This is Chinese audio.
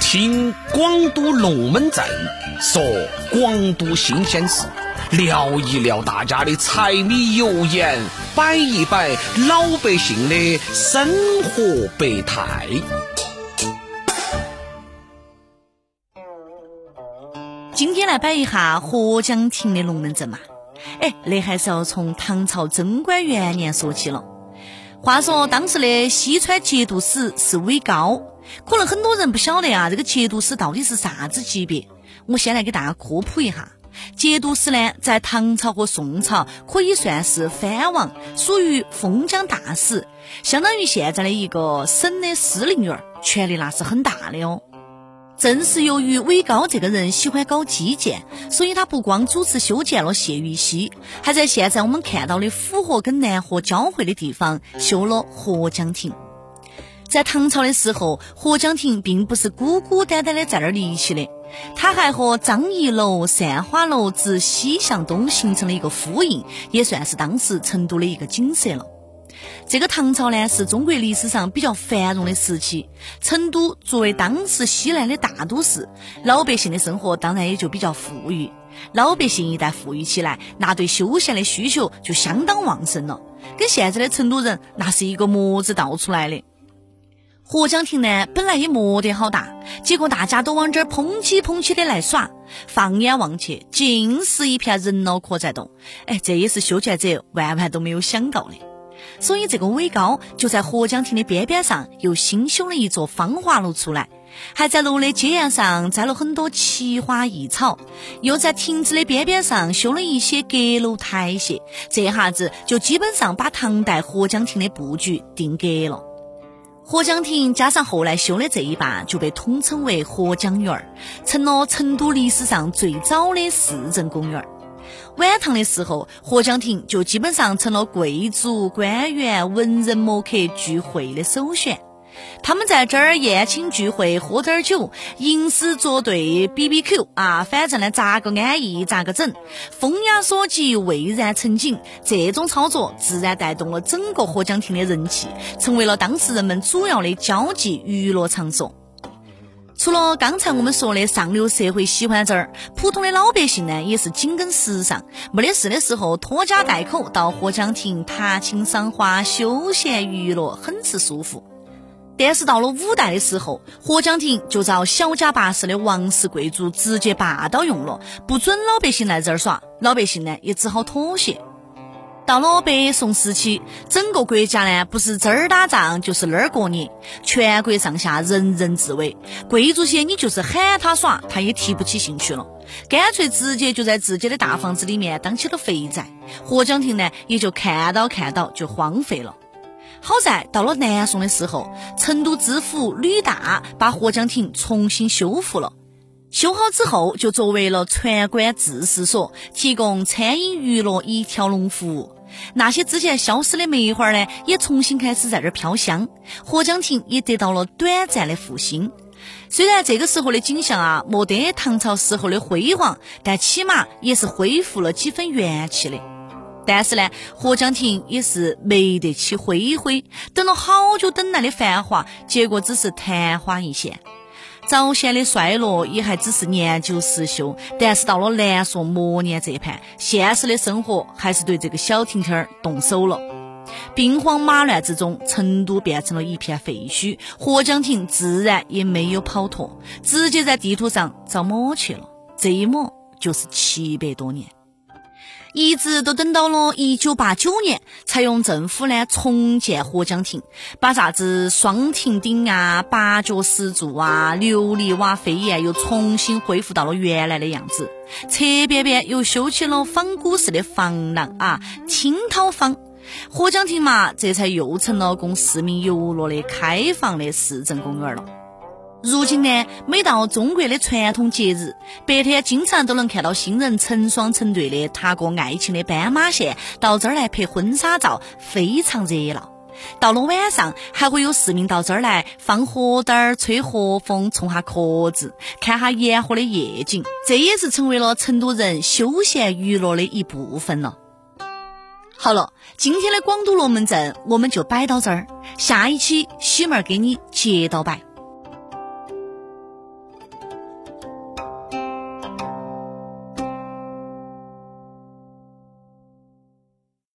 听广都龙门阵说广都新鲜事，聊一聊大家的柴米油盐，摆一摆老百姓的生活百态。今天来摆一下合江亭的龙门阵嘛。哎，那还是要从唐朝贞观元年说起了。话说当时的西川节度使是韦高，可能很多人不晓得啊，这个节度使到底是啥子级别？我先来给大家科普一下。节度使呢，在唐朝和宋朝可以算是藩王，属于封疆大使，相当于现在的一个省的司令员，权力那是很大的哦。正是由于韦高这个人喜欢搞基建，所以他不光主持修建了谢玉溪，还在现在我们看到的府河跟南河交汇的地方修了合江亭。在唐朝的时候，合江亭并不是孤孤单单的在那儿立起的，它还和张仪楼、善花楼自西向东形成了一个呼应，也算是当时成都的一个景色了。这个唐朝呢，是中国历史上比较繁荣的时期。成都作为当时西南的大都市，老百姓的生活当然也就比较富裕。老百姓一旦富裕起来，那对休闲的需求就相当旺盛了。跟现在的成都人那是一个模子倒出来的。合江亭呢，本来也没得好大，结果大家都往这儿捧起捧起的来耍。放眼望去，尽是一片人脑壳在动。哎，这也是修建者万万都没有想到的。所以，这个韦高就在合江亭的边边上又新修了一座芳华楼出来，还在楼的街沿上栽了很多奇花异草，又在亭子的边边上修了一些阁楼台榭，这下子就基本上把唐代合江亭的布局定格了。合江亭加上后来修的这一半，就被统称为合江园儿，成了成都历史上最早的市政公园儿。晚唐的时候，合江亭就基本上成了贵族、官员、文人墨客聚会的首选。他们在这儿宴请聚会，喝点儿酒，吟诗作对，B B Q 啊，反正呢，咋个安逸咋个整，风雅所及，蔚然成景。这种操作自然带动了整个合江亭的人气，成为了当时人们主要的交际娱乐场所。除了刚才我们说的上流社会喜欢这儿，普通的老百姓呢也是紧跟时尚，没得事的时候拖家带口到合江亭踏青赏花、休闲娱乐，很是舒服。但是到了五代的时候，合江亭就遭小家八世的王室贵族直接霸道用了，不准老百姓来这儿耍，老百姓呢也只好妥协。到了北宋时期，整个国家呢不是这儿打仗就是那儿过年，全国上下人人自危。贵族些你就是喊他耍，他也提不起兴趣了，干脆直接就在自己的大房子里面当起了肥宅。合江亭呢也就看到看到就荒废了。好在到了南宋的时候，成都知府吕大把合江亭重新修复了。修好之后，就作为了船官制事所，提供餐饮娱乐一条龙服务。那些之前消失的梅花呢，也重新开始在这儿飘香。合江亭也得到了短暂的复兴。虽然这个时候的景象啊，没得唐朝时候的辉煌，但起码也是恢复了几分元气的。但是呢，合江亭也是没得起灰灰，等了好久等来的繁华，结果只是昙花一现。早先的衰落也还只是年久失修，但是到了南宋末年这盘，现实的生活还是对这个小亭亭儿动手了。兵荒马乱之中，成都变成了一片废墟，合江亭自然也没有跑脱，直接在地图上遭抹去了。这一抹就是七百多年。一直都等到了一九八九年，才用政府呢重建合江亭，把啥子双亭顶啊、八角石柱啊、琉璃瓦飞檐又重新恢复到了原来的样子，侧边边又修起了仿古式的房廊啊，厅涛坊。合江亭嘛，这才又成了供市民游乐的开放的市政公园了。如今呢，每到中国的传统节日，白天经常都能看到新人成双成对的踏过爱情的斑马线，到这儿来拍婚纱照，非常热闹。到了晚上，还会有市民到这儿来放河灯、吹河风、冲下壳子，看下烟火的夜景，这也是成为了成都人休闲娱乐的一部分了。好了，今天的广都龙门阵我们就摆到这儿，下一期喜妹儿给你接到摆。